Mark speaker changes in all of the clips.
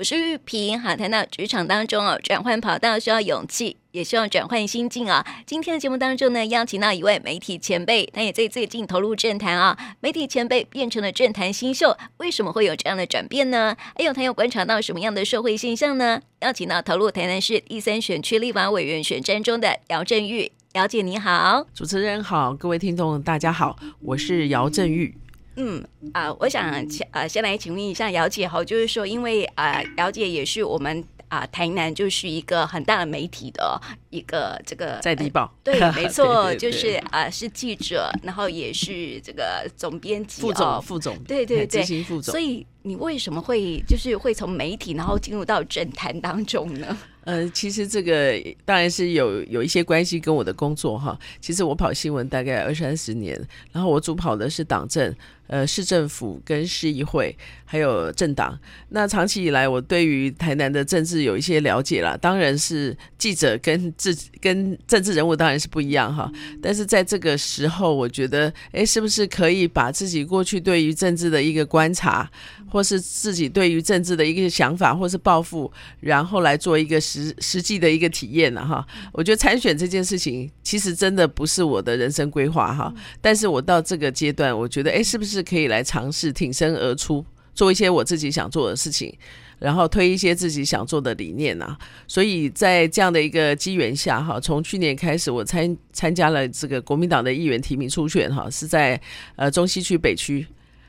Speaker 1: 我是玉萍，好，谈到职场当中哦，转换跑道需要勇气，也希望转换心境啊。今天的节目当中呢，邀请到一位媒体前辈，他也在最近投入政坛啊。媒体前辈变成了政坛新秀，为什么会有这样的转变呢？还有他又观察到什么样的社会现象呢？邀请到投入台南市第三选区立法委员选战中的姚振玉，姚姐你好，
Speaker 2: 主持人好，各位听众大家好，我是姚振玉。
Speaker 1: 嗯啊、呃，我想请啊、呃，先来请问一下姚姐哈，就是说，因为啊、呃，姚姐也是我们啊、呃，台南就是一个很大的媒体的一个这个
Speaker 2: 在地报，
Speaker 1: 对，没错，就是啊、呃，是记者，然后也是这个总编辑、
Speaker 2: 副总、副总，
Speaker 1: 对对对，
Speaker 2: 执行副总。
Speaker 1: 所以你为什么会就是会从媒体，然后进入到政坛当中呢？
Speaker 2: 呃，其实这个当然是有有一些关系跟我的工作哈。其实我跑新闻大概二三十年，然后我主跑的是党政。呃，市政府跟市议会还有政党，那长期以来，我对于台南的政治有一些了解啦。当然是记者跟政跟政治人物当然是不一样哈。但是在这个时候，我觉得，哎，是不是可以把自己过去对于政治的一个观察，或是自己对于政治的一个想法，或是抱负，然后来做一个实实际的一个体验呢？哈，我觉得参选这件事情其实真的不是我的人生规划哈。但是我到这个阶段，我觉得，哎，是不是？可以来尝试挺身而出，做一些我自己想做的事情，然后推一些自己想做的理念啊。所以在这样的一个机缘下，哈，从去年开始，我参参加了这个国民党的议员提名初选，哈，是在呃中西区北区。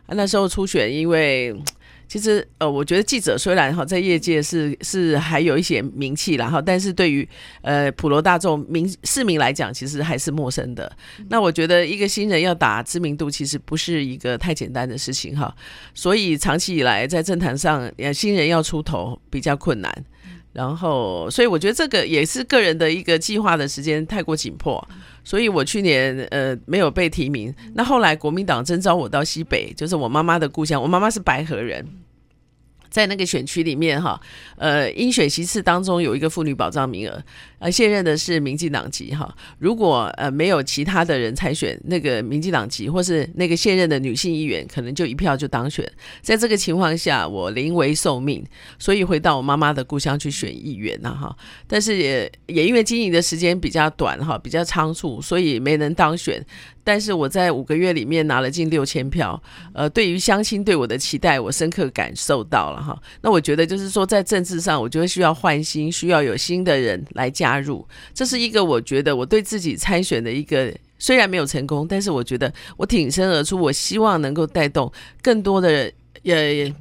Speaker 2: 那时候初选，因为。其实，呃，我觉得记者虽然哈在业界是是还有一些名气，然后，但是对于呃普罗大众民市民来讲，其实还是陌生的。那我觉得一个新人要打知名度，其实不是一个太简单的事情哈。所以长期以来在政坛上，新人要出头比较困难。然后，所以我觉得这个也是个人的一个计划的时间太过紧迫，所以我去年呃没有被提名。那后来国民党征召我到西北，就是我妈妈的故乡，我妈妈是白河人。在那个选区里面，哈，呃，因选席次当中有一个妇女保障名额，呃，现任的是民进党籍，哈。如果呃没有其他的人参选，那个民进党籍或是那个现任的女性议员，可能就一票就当选。在这个情况下，我临危受命，所以回到我妈妈的故乡去选议员呐，哈。但是也也因为经营的时间比较短，哈，比较仓促，所以没能当选。但是我在五个月里面拿了近六千票，呃，对于乡亲对我的期待，我深刻感受到了哈。那我觉得就是说，在政治上，我觉得需要换新，需要有新的人来加入。这是一个我觉得我对自己参选的一个，虽然没有成功，但是我觉得我挺身而出，我希望能够带动更多的人，呃，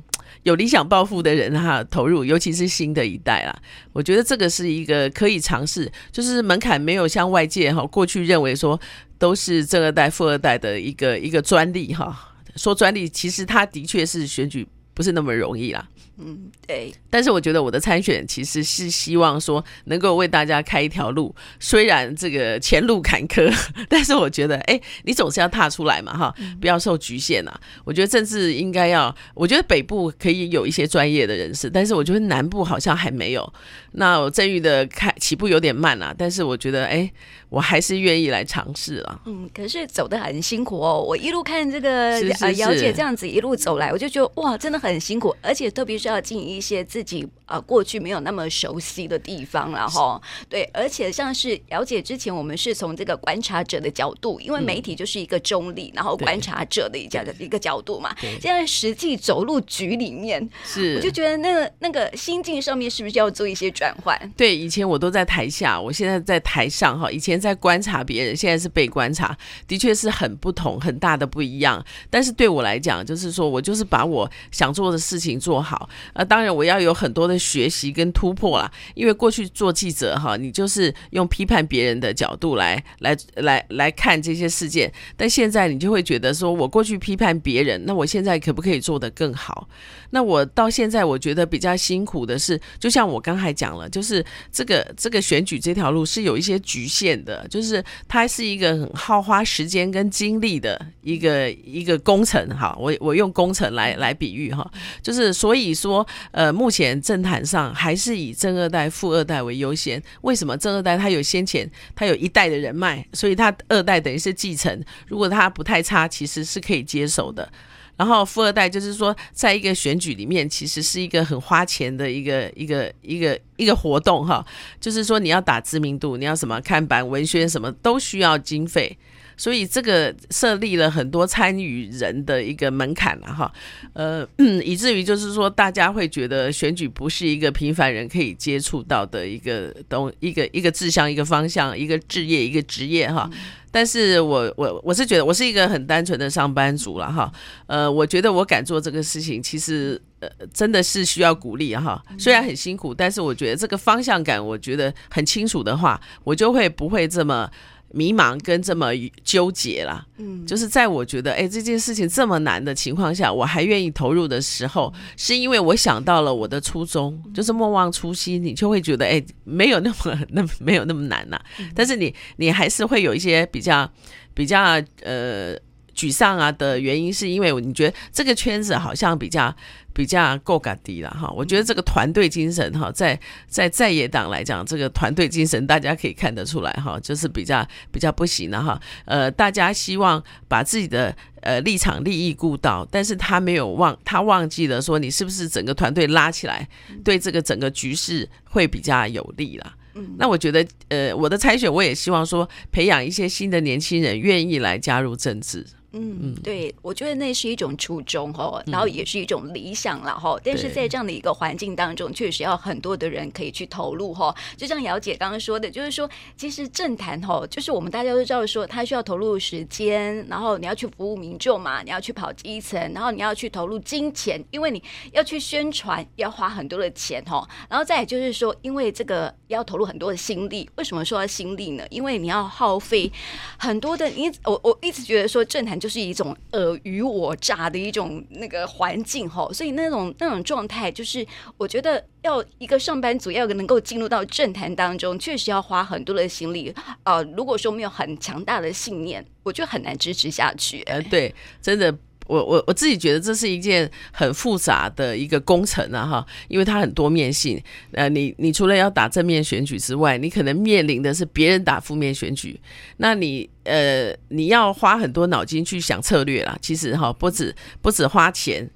Speaker 2: 有理想抱负的人哈投入，尤其是新的一代啦。我觉得这个是一个可以尝试，就是门槛没有像外界哈过去认为说。都是正二代、富二代的一个一个专利哈，说专利，其实它的确是选举不是那么容易啦。
Speaker 1: 嗯，对。
Speaker 2: 但是我觉得我的参选其实是希望说能够为大家开一条路，虽然这个前路坎坷，但是我觉得，哎，你总是要踏出来嘛，哈，不要受局限呐。我觉得政治应该要，我觉得北部可以有一些专业的人士，但是我觉得南部好像还没有。那我郑玉的开起步有点慢啊，但是我觉得，哎，我还是愿意来尝试了。
Speaker 1: 嗯，可是走得很辛苦哦。我一路看这个呃姚姐这样子一路走来，我就觉得哇，真的很辛苦，而且特别是。要进一些自己啊、呃、过去没有那么熟悉的地方，了哈对，而且像是了解之前，我们是从这个观察者的角度，因为媒体就是一个中立，嗯、然后观察者的一家的一个角度嘛。现在实际走入局里面，是我就觉得那个那个心境上面是不是要做一些转换？
Speaker 2: 对，以前我都在台下，我现在在台上哈。以前在观察别人，现在是被观察，的确是很不同，很大的不一样。但是对我来讲，就是说我就是把我想做的事情做好。呃，当然我要有很多的学习跟突破啦，因为过去做记者哈，你就是用批判别人的角度来来来来看这些事件，但现在你就会觉得说，我过去批判别人，那我现在可不可以做得更好？那我到现在我觉得比较辛苦的是，就像我刚才讲了，就是这个这个选举这条路是有一些局限的，就是它是一个很耗花时间跟精力的一个一个工程哈，我我用工程来来比喻哈，就是所以说。呃，目前政坛上还是以正二代、富二代为优先。为什么正二代他有先前他有一代的人脉，所以他二代等于是继承。如果他不太差，其实是可以接受的。然后富二代就是说，在一个选举里面，其实是一个很花钱的一个一个一个一个活动哈。就是说，你要打知名度，你要什么看板、文宣，什么都需要经费。所以这个设立了很多参与人的一个门槛了哈，呃，以至于就是说，大家会觉得选举不是一个平凡人可以接触到的一个东一个一个志向、一个方向、一个置业、一个职业哈。但是我我我是觉得我是一个很单纯的上班族了哈，呃，我觉得我敢做这个事情，其实呃真的是需要鼓励哈。虽然很辛苦，但是我觉得这个方向感我觉得很清楚的话，我就会不会这么。迷茫跟这么纠结啦，嗯，就是在我觉得，哎，这件事情这么难的情况下，我还愿意投入的时候，是因为我想到了我的初衷，就是莫忘初心，你就会觉得，哎，没有那么那没有那么难呐、啊。但是你你还是会有一些比较比较呃沮丧啊的原因，是因为你觉得这个圈子好像比较。比较够嘎低了哈，我觉得这个团队精神哈，在在在野党来讲，这个团队精神大家可以看得出来哈，就是比较比较不行了哈。呃，大家希望把自己的呃立场利益顾到，但是他没有忘，他忘记了说，你是不是整个团队拉起来，对这个整个局势会比较有利啦。嗯，那我觉得呃，我的参选我也希望说，培养一些新的年轻人愿意来加入政治。
Speaker 1: 嗯，对，我觉得那是一种初衷哈，然后也是一种理想了哈。但是在这样的一个环境当中，确实要很多的人可以去投入哈。就像姚姐刚刚说的，就是说，其实政坛哈，就是我们大家都知道说，他需要投入时间，然后你要去服务民众嘛，你要去跑基层，然后你要去投入金钱，因为你要去宣传，要花很多的钱哈。然后再来就是说，因为这个要投入很多的心力。为什么说要心力呢？因为你要耗费很多的，你我我一直觉得说政坛。就是一种尔虞我诈的一种那个环境哈，所以那种那种状态，就是我觉得要一个上班族要能够进入到政坛当中，确实要花很多的心力。呃，如果说没有很强大的信念，我就很难支持下去。
Speaker 2: 呃，对，真的。我我我自己觉得这是一件很复杂的一个工程啊哈，因为它很多面性。呃，你你除了要打正面选举之外，你可能面临的是别人打负面选举，那你呃你要花很多脑筋去想策略啦。其实哈，不止不止花钱，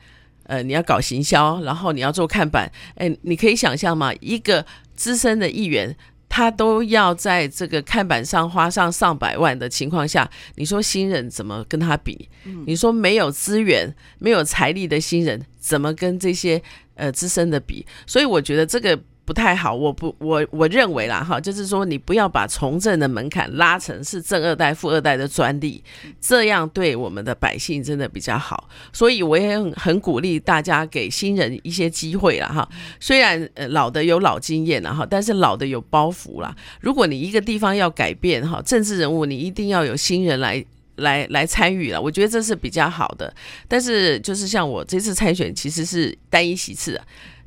Speaker 2: 呃，你要搞行销，然后你要做看板。哎，你可以想象吗？一个资深的议员。他都要在这个看板上花上上百万的情况下，你说新人怎么跟他比？你说没有资源、没有财力的新人怎么跟这些呃资深的比？所以我觉得这个。不太好，我不，我我认为啦，哈，就是说你不要把从政的门槛拉成是正二代、富二代的专利，这样对我们的百姓真的比较好。所以我也很很鼓励大家给新人一些机会啦，哈。虽然呃老的有老经验了哈，但是老的有包袱啦。如果你一个地方要改变哈，政治人物你一定要有新人来来来参与了，我觉得这是比较好的。但是就是像我这次参选，其实是单一席次。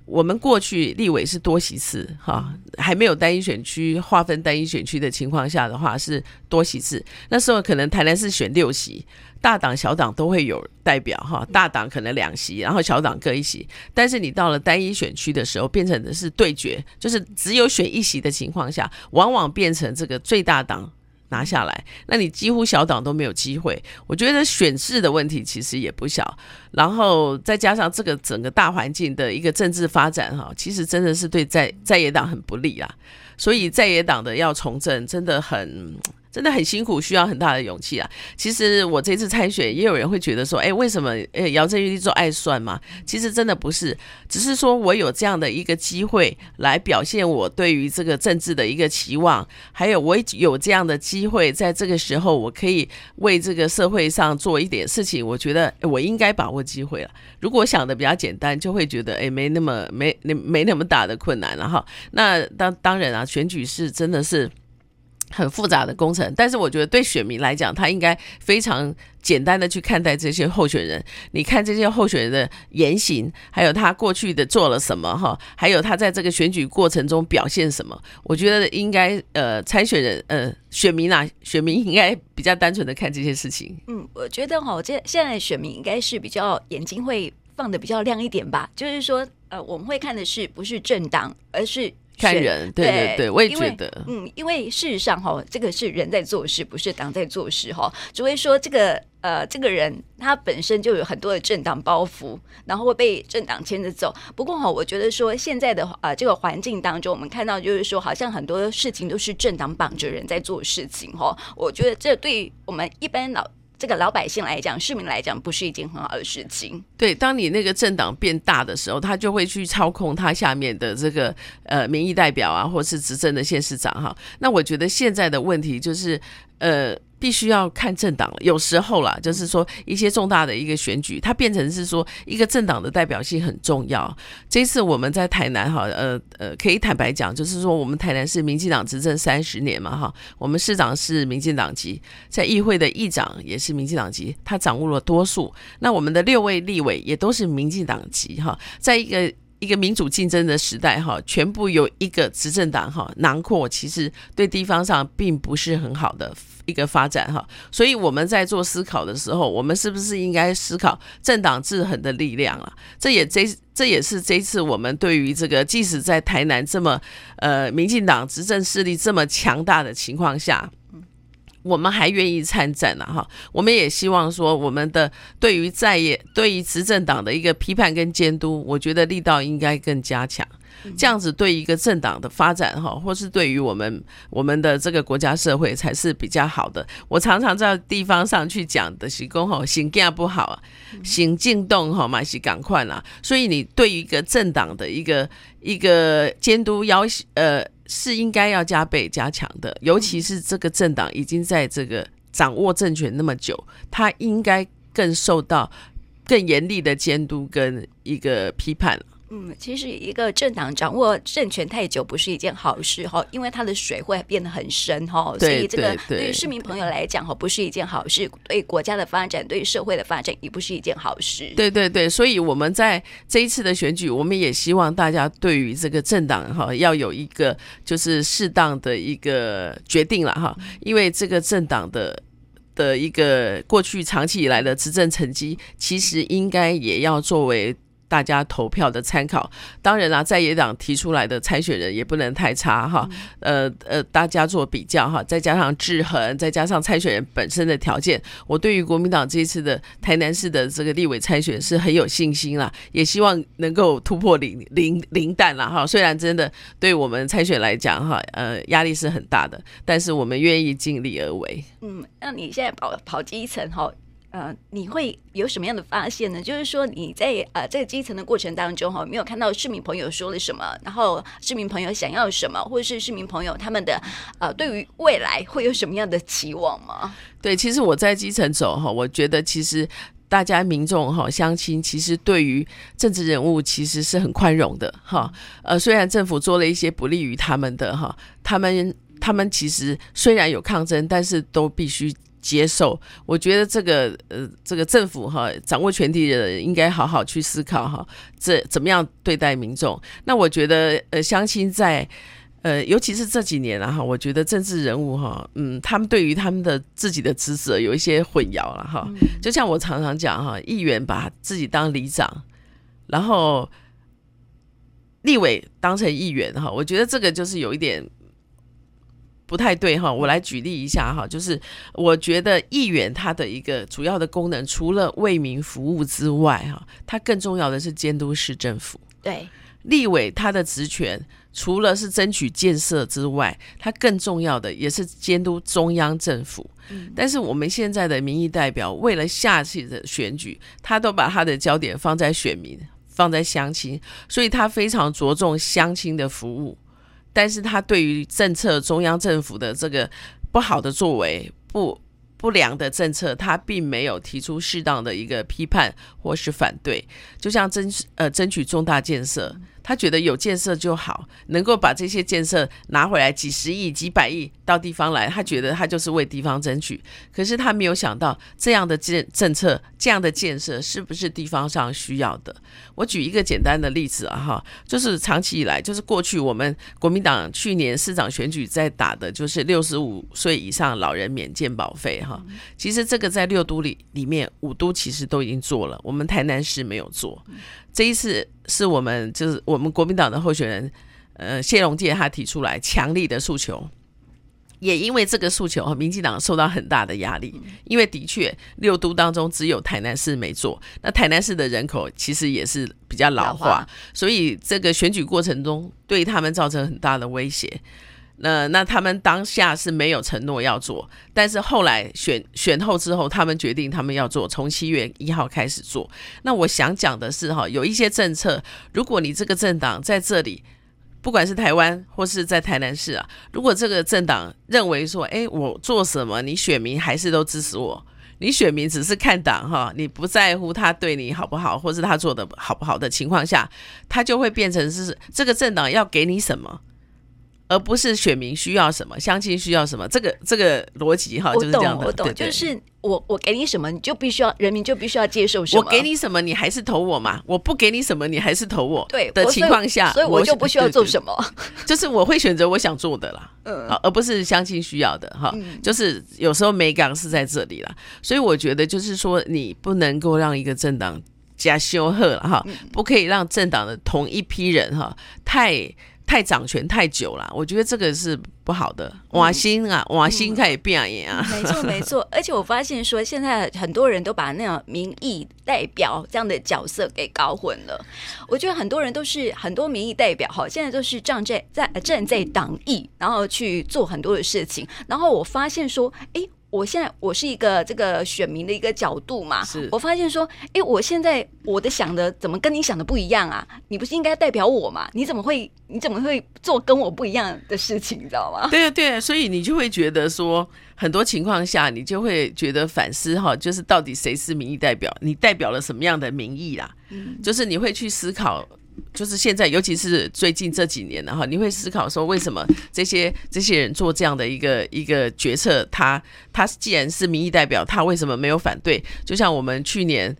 Speaker 2: 我们过去立委是多席次，哈，还没有单一选区划分单一选区的情况下的话是多席次。那时候可能台南市选六席，大党小党都会有代表，哈，大党可能两席，然后小党各一席。但是你到了单一选区的时候，变成的是对决，就是只有选一席的情况下，往往变成这个最大党。拿下来，那你几乎小党都没有机会。我觉得选制的问题其实也不小，然后再加上这个整个大环境的一个政治发展哈，其实真的是对在在野党很不利啊。所以在野党的要从政真的很。真的很辛苦，需要很大的勇气啊！其实我这次参选，也有人会觉得说，哎，为什么哎姚振玉做爱算吗？其实真的不是，只是说我有这样的一个机会来表现我对于这个政治的一个期望，还有我有这样的机会，在这个时候我可以为这个社会上做一点事情，我觉得我应该把握机会了。如果想的比较简单，就会觉得哎，没那么没那没那么大的困难了哈。那当当然啊，选举是真的是。很复杂的工程，但是我觉得对选民来讲，他应该非常简单的去看待这些候选人。你看这些候选人的言行，还有他过去的做了什么哈，还有他在这个选举过程中表现什么，我觉得应该呃参选人呃选民啊，选民应该比较单纯的看这些事情。
Speaker 1: 嗯，我觉得哈，这现在选民应该是比较眼睛会放得比较亮一点吧，就是说呃我们会看的是不是政党，而是。
Speaker 2: 看人，对对对，我也觉得，
Speaker 1: 嗯，因为事实上哈，这个是人在做事，不是党在做事哈。只会说这个呃，这个人他本身就有很多的政党包袱，然后会被政党牵着走。不过哈，我觉得说现在的呃这个环境当中，我们看到就是说，好像很多事情都是政党绑着人在做事情哈。我觉得这对我们一般老。这个老百姓来讲，市民来讲，不是一件很好的事情。
Speaker 2: 对，当你那个政党变大的时候，他就会去操控他下面的这个呃民意代表啊，或是执政的县市长哈。那我觉得现在的问题就是呃。必须要看政党了，有时候啦，就是说一些重大的一个选举，它变成是说一个政党的代表性很重要。这次我们在台南哈，呃呃，可以坦白讲，就是说我们台南是民进党执政三十年嘛哈，我们市长是民进党籍，在议会的议长也是民进党籍，他掌握了多数。那我们的六位立委也都是民进党籍哈，在一个。一个民主竞争的时代，哈，全部由一个执政党哈囊括，其实对地方上并不是很好的一个发展，哈。所以我们在做思考的时候，我们是不是应该思考政党制衡的力量啊？这也这这也是这次我们对于这个，即使在台南这么呃民进党执政势力这么强大的情况下。我们还愿意参战呢，哈！我们也希望说，我们的对于在野、对于执政党的一个批判跟监督，我觉得力道应该更加强。这样子对一个政党的发展，哈，或是对于我们我们的这个国家社会才是比较好的。我常常在地方上去讲的是说，哈，行进不好啊，行进动哈嘛是赶快啦。所以你对于一个政党的一个一个监督要呃。是应该要加倍加强的，尤其是这个政党已经在这个掌握政权那么久，他应该更受到更严厉的监督跟一个批判。
Speaker 1: 嗯，其实一个政党掌握政权太久不是一件好事哈，因为它的水会变得很深哈，所以这个对于市民朋友来讲哈，不是一件好事，对国家的发展、对社会的发展也不是一件好事。
Speaker 2: 对对对，所以我们在这一次的选举，我们也希望大家对于这个政党哈，要有一个就是适当的一个决定了哈，因为这个政党的的一个过去长期以来的执政成绩，其实应该也要作为。大家投票的参考，当然啦，在野党提出来的参选人也不能太差哈，呃呃，大家做比较哈，再加上制衡，再加上参选人本身的条件，我对于国民党这一次的台南市的这个立委参选是很有信心啦，也希望能够突破零零零蛋啦哈。虽然真的对我们参选来讲哈，呃，压力是很大的，但是我们愿意尽力而为。
Speaker 1: 嗯，那你现在跑跑基层哈？呃，你会有什么样的发现呢？就是说你在呃这个基层的过程当中哈，没有看到市民朋友说了什么，然后市民朋友想要什么，或者是市民朋友他们的呃对于未来会有什么样的期望吗？
Speaker 2: 对，其实我在基层走哈，我觉得其实大家民众哈乡亲，其实对于政治人物其实是很宽容的哈。呃，虽然政府做了一些不利于他们的哈，他们他们其实虽然有抗争，但是都必须。接受，我觉得这个呃，这个政府哈，掌握权力的人应该好好去思考哈，这怎么样对待民众？那我觉得呃，相亲在呃，尤其是这几年啊哈，我觉得政治人物哈，嗯，他们对于他们的自己的职责有一些混淆了哈。就像我常常讲哈，议员把自己当里长，然后立委当成议员哈，我觉得这个就是有一点。不太对哈，我来举例一下哈，就是我觉得议员他的一个主要的功能，除了为民服务之外哈，他更重要的是监督市政府。
Speaker 1: 对，
Speaker 2: 立委他的职权除了是争取建设之外，他更重要的也是监督中央政府。嗯，但是我们现在的民意代表为了下次的选举，他都把他的焦点放在选民，放在乡亲，所以他非常着重乡亲的服务。但是他对于政策，中央政府的这个不好的作为、不不良的政策，他并没有提出适当的一个批判或是反对，就像争呃争取重大建设。他觉得有建设就好，能够把这些建设拿回来几十亿、几百亿到地方来，他觉得他就是为地方争取。可是他没有想到这样的建政策、这样的建设是不是地方上需要的？我举一个简单的例子啊，哈，就是长期以来，就是过去我们国民党去年市长选举在打的就是六十五岁以上老人免健保费哈。其实这个在六都里里面五都其实都已经做了，我们台南市没有做。这一次是我们就是我们国民党的候选人，呃谢龙介他提出来强力的诉求。也因为这个诉求，民进党受到很大的压力。因为的确，六都当中只有台南市没做。那台南市的人口其实也是比较老化，老化，所以这个选举过程中对他们造成很大的威胁。那那他们当下是没有承诺要做，但是后来选选后之后，他们决定他们要做，从七月一号开始做。那我想讲的是哈，有一些政策，如果你这个政党在这里。不管是台湾或是在台南市啊，如果这个政党认为说，哎，我做什么，你选民还是都支持我，你选民只是看党哈，你不在乎他对你好不好，或是他做的好不好的情况下，他就会变成是这个政党要给你什么。而不是选民需要什么，乡亲需要什么，这个这个逻辑哈，就是这样的。
Speaker 1: 我懂，对对就是我我给你什么，你就必须要人民就必须要接受什么。
Speaker 2: 我给你什么，你还是投我嘛？我不给你什么，你还是投我。对的情况下，
Speaker 1: 所以我就不需要做什么。
Speaker 2: 就是我会选择我想做的啦，嗯，而不是乡亲需要的哈。嗯、就是有时候美感是在这里啦，所以我觉得就是说，你不能够让一个政党加修贺了哈，不可以让政党的同一批人哈太。太掌权太久了，我觉得这个是不好的。瓦心啊，瓦心可以变也啊。
Speaker 1: 没错没错，而且我发现说，现在很多人都把那种民意代表这样的角色给搞混了。我觉得很多人都是很多民意代表哈，现在都是站在在站在党意，然后去做很多的事情。然后我发现说，哎。我现在我是一个这个选民的一个角度嘛，是我发现说，哎，我现在我的想的怎么跟你想的不一样啊？你不是应该代表我嘛？你怎么会你怎么会做跟我不一样的事情？你知道吗？
Speaker 2: 对啊，对啊，所以你就会觉得说，很多情况下你就会觉得反思哈，就是到底谁是民意代表？你代表了什么样的民意啦？嗯，就是你会去思考。就是现在，尤其是最近这几年然后，你会思考说，为什么这些这些人做这样的一个一个决策？他他既然是民意代表，他为什么没有反对？就像我们去年。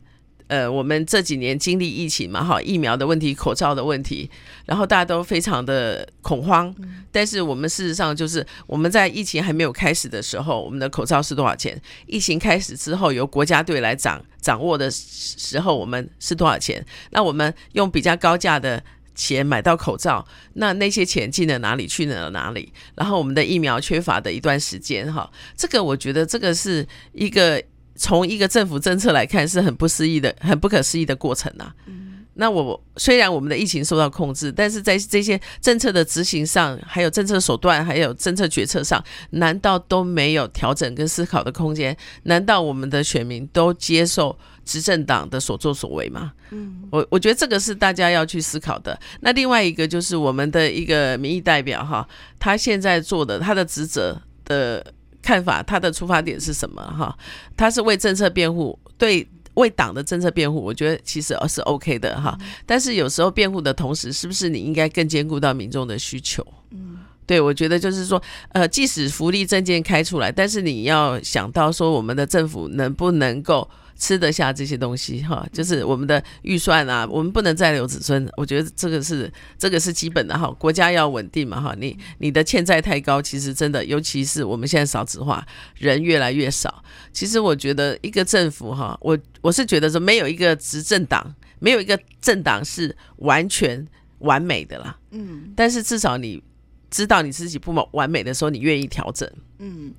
Speaker 2: 呃，我们这几年经历疫情嘛，哈，疫苗的问题、口罩的问题，然后大家都非常的恐慌。但是我们事实上就是，我们在疫情还没有开始的时候，我们的口罩是多少钱？疫情开始之后，由国家队来掌掌握的时候，我们是多少钱？那我们用比较高价的钱买到口罩，那那些钱进了哪里？去了哪里？然后我们的疫苗缺乏的一段时间，哈，这个我觉得这个是一个。从一个政府政策来看，是很不思议的、很不可思议的过程啊。嗯、那我虽然我们的疫情受到控制，但是在这些政策的执行上，还有政策手段，还有政策决策上，难道都没有调整跟思考的空间？难道我们的选民都接受执政党的所作所为吗？嗯，我我觉得这个是大家要去思考的。那另外一个就是我们的一个民意代表哈，他现在做的他的职责的。看法，他的出发点是什么？哈，他是为政策辩护，对，为党的政策辩护，我觉得其实是 OK 的哈。但是有时候辩护的同时，是不是你应该更兼顾到民众的需求？嗯，对，我觉得就是说，呃，即使福利证件开出来，但是你要想到说，我们的政府能不能够。吃得下这些东西哈，就是我们的预算啊，我们不能再留子孙，我觉得这个是这个是基本的哈。国家要稳定嘛哈，你你的欠债太高，其实真的，尤其是我们现在少子化，人越来越少。其实我觉得一个政府哈，我我是觉得说没有一个执政党，没有一个政党是完全完美的啦。嗯，但是至少你知道你自己不完美的时候，你愿意调整。嗯。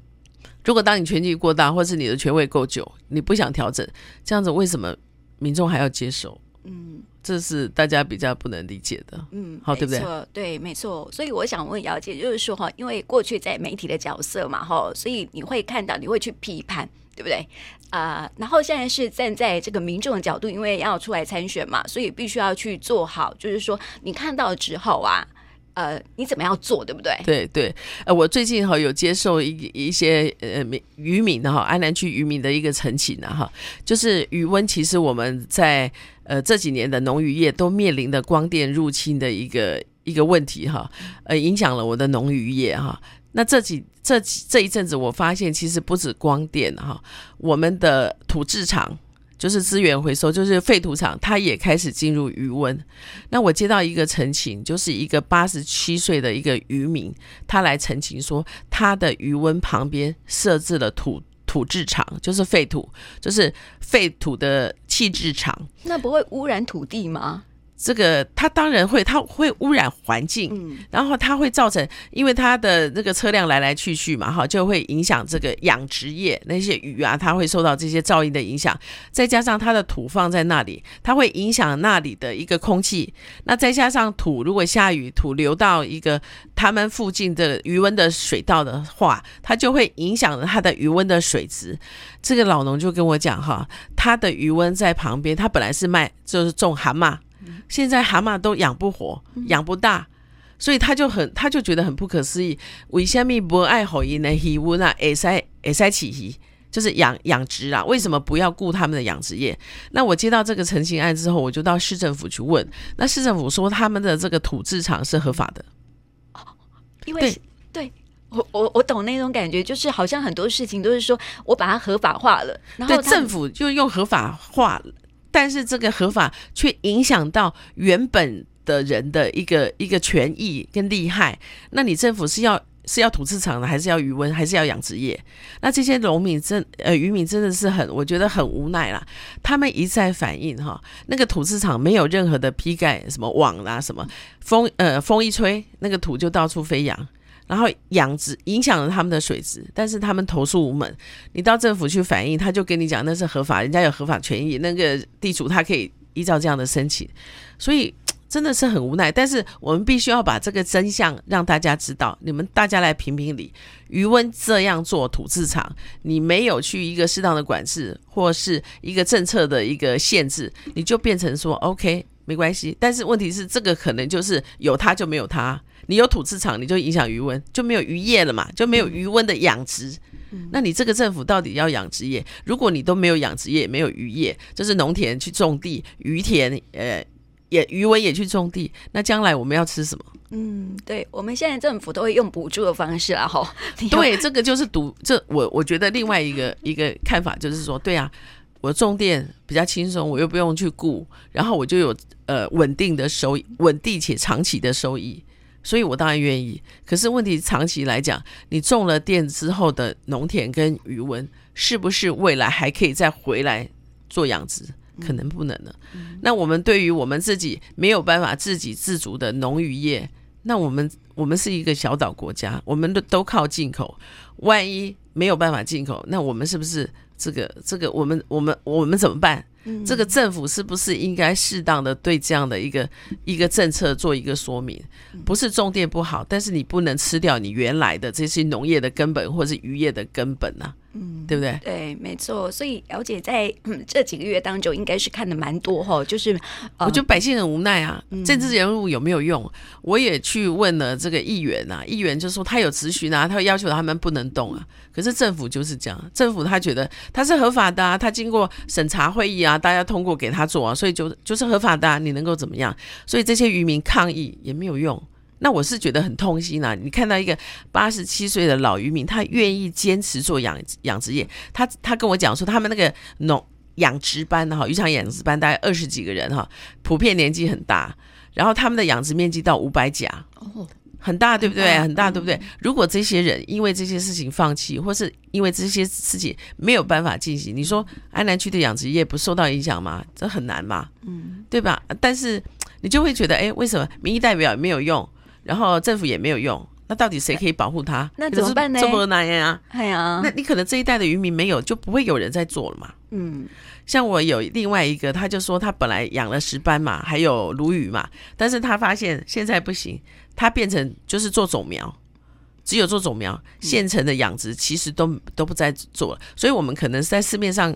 Speaker 2: 如果当你权力过大，或是你的权位够久，你不想调整，这样子为什么民众还要接受？嗯，这是大家比较不能理解的。嗯，好，对不对？
Speaker 1: 对，没错。所以我想问姚姐，就是说哈，因为过去在媒体的角色嘛，哈，所以你会看到，你会去批判，对不对？啊、呃，然后现在是站在这个民众的角度，因为要出来参选嘛，所以必须要去做好，就是说你看到之后啊。呃，你怎么样做，对不对？
Speaker 2: 对对，呃，我最近哈有接受一一些呃渔民的哈安南区渔民的一个陈情啊哈，就是鱼塭其实我们在呃这几年的农渔业都面临的光电入侵的一个一个问题哈，呃影响了我的农渔业哈。那这几这几这一阵子我发现其实不止光电哈，我们的土质厂。就是资源回收，就是废土厂，它也开始进入余温。那我接到一个陈情，就是一个八十七岁的一个渔民，他来陈情说，他的余温旁边设置了土土质厂，就是废土，就是废土的弃置厂。
Speaker 1: 那不会污染土地吗？
Speaker 2: 这个它当然会，它会污染环境，嗯，然后它会造成，因为它的那个车辆来来去去嘛，哈，就会影响这个养殖业那些鱼啊，它会受到这些噪音的影响。再加上它的土放在那里，它会影响那里的一个空气。那再加上土，如果下雨，土流到一个他们附近的余温的水道的话，它就会影响了它的余温的水质。这个老农就跟我讲哈，他的余温在旁边，他本来是卖就是种蛤蟆。现在蛤蟆都养不活，养不大，所以他就很，他就觉得很不可思议。为什么不爱好伊呢？鱼塭啊，会使会使起鱼，就是养养殖啊？为什么不要顾他们的养殖业？那我接到这个陈情案之后，我就到市政府去问。那市政府说他们的这个土制厂是合法的。
Speaker 1: 哦，因为对，对我我我懂那种感觉，就是好像很多事情都是说我把它合法化了，然后
Speaker 2: 对政府就用合法化了。但是这个合法却影响到原本的人的一个一个权益跟利害，那你政府是要是要土市场的，还是要渔温，还是要养殖业？那这些农民真呃渔民真的是很，我觉得很无奈啦。他们一再反映哈，那个土市场没有任何的批盖什么网啦、什么风呃风一吹，那个土就到处飞扬。然后养殖影响了他们的水质，但是他们投诉无门。你到政府去反映，他就跟你讲那是合法，人家有合法权益，那个地主他可以依照这样的申请。所以真的是很无奈。但是我们必须要把这个真相让大家知道，你们大家来评评理。余温这样做土制厂，你没有去一个适当的管制，或是一个政策的一个限制，你就变成说 OK 没关系。但是问题是，这个可能就是有他就没有他。你有土市场，你就影响渔温，就没有渔业了嘛，就没有渔温的养殖。嗯、那你这个政府到底要养殖业？如果你都没有养殖业，没有渔业，就是农田去种地，鱼田，呃，也渔温也去种地，那将来我们要吃什么？
Speaker 1: 嗯，对，我们现在政府都会用补助的方式啊，吼。
Speaker 2: 对，这个就是赌这我我觉得另外一个 一个看法就是说，对啊，我种电比较轻松，我又不用去雇，然后我就有呃稳定的收益，稳定且长期的收益。所以我当然愿意，可是问题长期来讲，你种了电之后的农田跟鱼塭，是不是未来还可以再回来做养殖？可能不能了。嗯、那我们对于我们自己没有办法自给自足的农渔业，那我们我们是一个小岛国家，我们都都靠进口，万一没有办法进口，那我们是不是这个这个我们我们我们怎么办？这个政府是不是应该适当的对这样的一个一个政策做一个说明？不是种电不好，但是你不能吃掉你原来的这些农业的根本或是渔业的根本呢、啊。嗯，对不对？
Speaker 1: 对，没错。所以姚姐在、嗯、这几个月当中，应该是看的蛮多哈。就是，
Speaker 2: 呃、我觉得百姓很无奈啊。嗯、政治人物有没有用？我也去问了这个议员啊，议员就说他有咨询啊，他要求他们不能动啊。可是政府就是这样，政府他觉得他是合法的啊，他经过审查会议啊，大家通过给他做啊，所以就就是合法的啊，你能够怎么样？所以这些渔民抗议也没有用。那我是觉得很痛心、啊！你看到一个八十七岁的老渔民，他愿意坚持做养养殖业。他他跟我讲说，他们那个农养殖班哈，渔场养殖班大概二十几个人哈，普遍年纪很大，然后他们的养殖面积到五百甲，哦，很大对不对？很大对不对？如果这些人因为这些事情放弃，或是因为这些事情没有办法进行，你说安南区的养殖业不受到影响吗？这很难嘛，嗯，对吧？但是你就会觉得，哎，为什么民意代表也没有用？然后政府也没有用，那到底谁可以保护他？
Speaker 1: 那怎么办呢？
Speaker 2: 这么难呀！
Speaker 1: 哎呀，
Speaker 2: 那你可能这一代的渔民没有，就不会有人在做了嘛。嗯，像我有另外一个，他就说他本来养了石斑嘛，还有鲈鱼嘛，但是他发现现在不行，他变成就是做种苗，只有做种苗，现成的养殖其实都都不再做了，所以我们可能在市面上。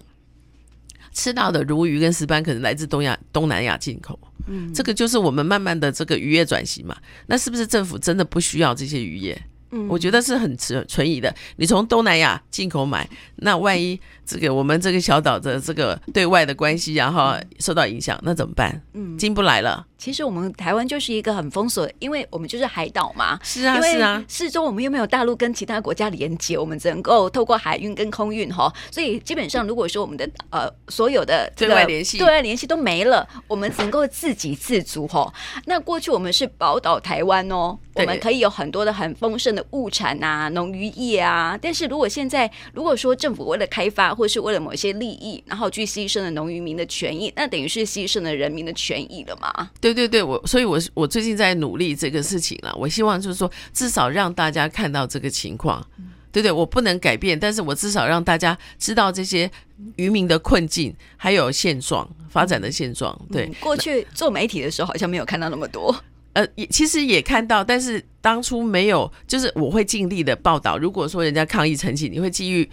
Speaker 2: 吃到的鲈鱼跟石斑可能来自东亚、东南亚进口，嗯，这个就是我们慢慢的这个渔业转型嘛。那是不是政府真的不需要这些渔业？嗯，我觉得是很存存疑的。你从东南亚进口买，那万一这个我们这个小岛的这个对外的关系，然后受到影响，那怎么办？嗯，进不来了。
Speaker 1: 其实我们台湾就是一个很封锁，因为我们就是海岛嘛。
Speaker 2: 是啊，是啊。
Speaker 1: 四周我们又没有大陆跟其他国家连接，我们只能够透过海运跟空运哈。所以基本上，如果说我们的呃所有的这个
Speaker 2: 对外联系、
Speaker 1: 对外联系都没了，我们只能够自给自足哈。那过去我们是宝岛台湾哦，我们可以有很多的很丰盛的物产啊，农渔业啊。但是如果现在如果说政府为了开发，或是为了某些利益，然后去牺牲了农渔民的权益，那等于是牺牲了人民的权益了嘛？
Speaker 2: 对。对对，我所以我，我最近在努力这个事情了。我希望就是说，至少让大家看到这个情况，对对，我不能改变，但是我至少让大家知道这些渔民的困境，还有现状发展的现状。
Speaker 1: 对，过去做媒体的时候，好像没有看到那么多。
Speaker 2: 呃，也其实也看到，但是当初没有，就是我会尽力的报道。如果说人家抗议陈情，你会继续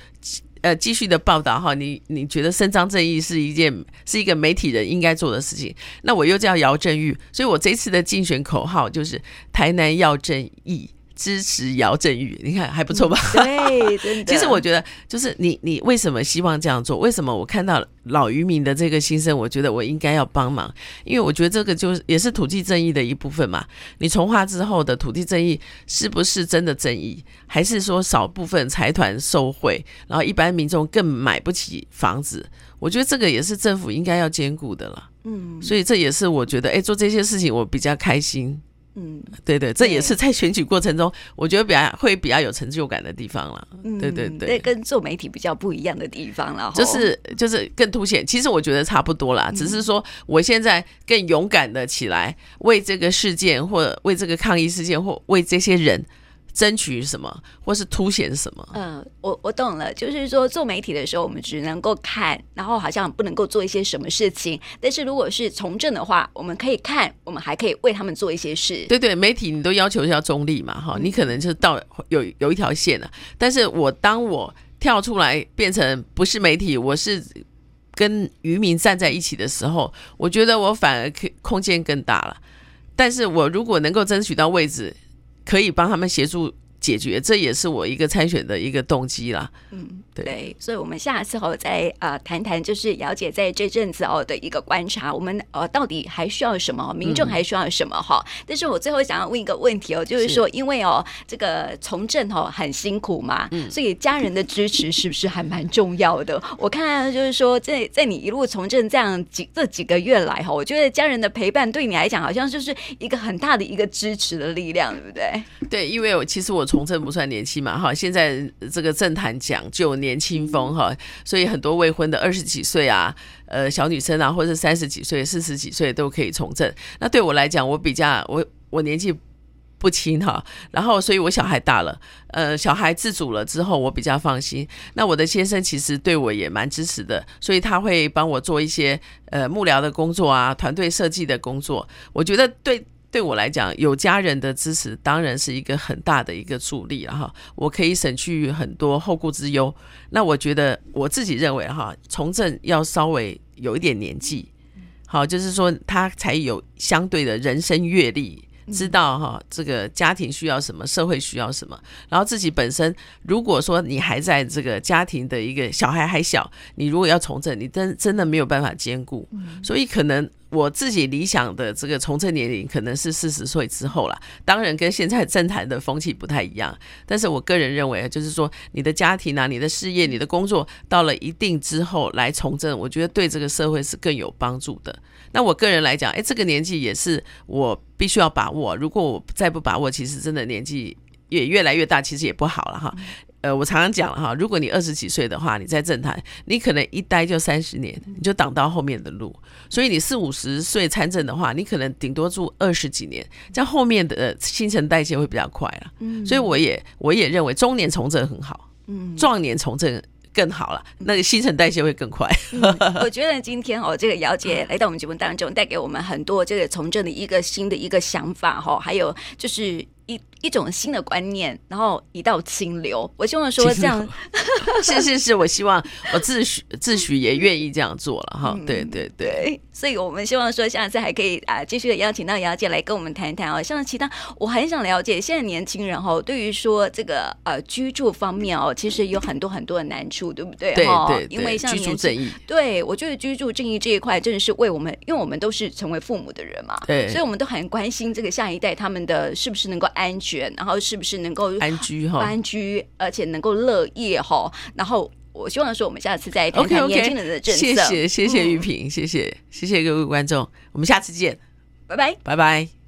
Speaker 2: 呃继续的报道哈。你你觉得伸张正义是一件是一个媒体人应该做的事情，那我又叫姚正玉，所以我这次的竞选口号就是台南要正义。支持姚振宇，你看还不错吧？
Speaker 1: 对，真的。
Speaker 2: 其实我觉得，就是你，你为什么希望这样做？为什么我看到老渔民的这个心声，我觉得我应该要帮忙，因为我觉得这个就是也是土地正义的一部分嘛。你从化之后的土地正义是不是真的正义，还是说少部分财团受贿，然后一般民众更买不起房子？我觉得这个也是政府应该要兼顾的了。嗯，所以这也是我觉得，哎，做这些事情我比较开心。嗯，对对，这也是在选举过程中，我觉得比较会比较有成就感的地方了。嗯，对对对，
Speaker 1: 对，跟做媒体比较不一样的地方了，
Speaker 2: 就是就是更凸显。其实我觉得差不多啦，只是说我现在更勇敢的起来，为这个事件，或为这个抗议事件，或为这些人。争取什么，或是凸显什么？
Speaker 1: 嗯，我我懂了，就是说做媒体的时候，我们只能够看，然后好像不能够做一些什么事情。但是如果是从政的话，我们可以看，我们还可以为他们做一些事。
Speaker 2: 对对，媒体你都要求是要中立嘛，哈，你可能就到有有一条线了。但是我当我跳出来变成不是媒体，我是跟渔民站在一起的时候，我觉得我反而可空间更大了。但是我如果能够争取到位置，可以帮他们协助解决，这也是我一个参选的一个动机啦。嗯。
Speaker 1: 对，所以，我们下次后再呃谈谈，就是姚姐在这阵子哦的一个观察，我们呃到底还需要什么？民众还需要什么？哈、嗯，但是我最后想要问一个问题哦，就是说，因为哦这个从政哦很辛苦嘛，嗯、所以家人的支持是不是还蛮重要的？我看就是说，在在你一路从政这样几这几个月来哈，我觉得家人的陪伴对你来讲，好像就是一个很大的一个支持的力量，对不对？
Speaker 2: 对，因为我其实我从政不算年轻嘛，哈，现在这个政坛讲究年。年轻风哈，所以很多未婚的二十几岁啊，呃，小女生啊，或者三十几岁、四十几岁都可以从政。那对我来讲，我比较我我年纪不轻哈，然后所以我小孩大了，呃，小孩自主了之后，我比较放心。那我的先生其实对我也蛮支持的，所以他会帮我做一些呃幕僚的工作啊，团队设计的工作。我觉得对。对我来讲，有家人的支持当然是一个很大的一个助力了哈。我可以省去很多后顾之忧。那我觉得我自己认为哈，从政要稍微有一点年纪，好，就是说他才有相对的人生阅历。知道哈，这个家庭需要什么，社会需要什么，然后自己本身，如果说你还在这个家庭的一个小孩还小，你如果要从政，你真真的没有办法兼顾，所以可能我自己理想的这个从政年龄可能是四十岁之后了。当然跟现在政坛的风气不太一样，但是我个人认为，就是说你的家庭啊、你的事业、你的工作到了一定之后来从政，我觉得对这个社会是更有帮助的。那我个人来讲，哎，这个年纪也是我必须要把握。如果我再不把握，其实真的年纪也越来越大，其实也不好了哈。呃，我常常讲了哈，如果你二十几岁的话，你在政坛，你可能一待就三十年，你就挡到后面的路。所以你四五十岁参政的话，你可能顶多住二十几年，这样后面的新陈代谢会比较快了。嗯，所以我也我也认为中年从政很好，嗯，壮年从政。更好了，那个新陈代谢会更快。
Speaker 1: 我觉得今天哦，这个姚姐来到我们节目当中，带给我们很多这个从政的一个新的一个想法哈，还有就是。一一种新的观念，然后一道清流。我希望说这样，
Speaker 2: 是是是，我希望 我自诩自诩也愿意这样做了哈。对对对，
Speaker 1: 对，所以我们希望说下次还可以啊，继续的邀请到姚姐来跟我们谈一谈哦。像其他，我很想了解现在年轻人哈，对于说这个呃居住方面哦，其实有很多很多的难处，对不对？
Speaker 2: 对对，
Speaker 1: 因为像
Speaker 2: 居住正义，
Speaker 1: 对我觉得居住正义这一块真的是为我们，因为我们都是成为父母的人嘛，对，所以我们都很关心这个下一代他们的是不是能够。安全，然后是不是能够
Speaker 2: 安居哈？
Speaker 1: 安居，而且能够乐业哈。然后我希望说，我们下次再谈谈年轻人的政策。
Speaker 2: Okay, okay. 谢谢，谢谢玉萍，谢谢，谢谢各位观众，我们下次见，
Speaker 1: 拜拜，
Speaker 2: 拜拜。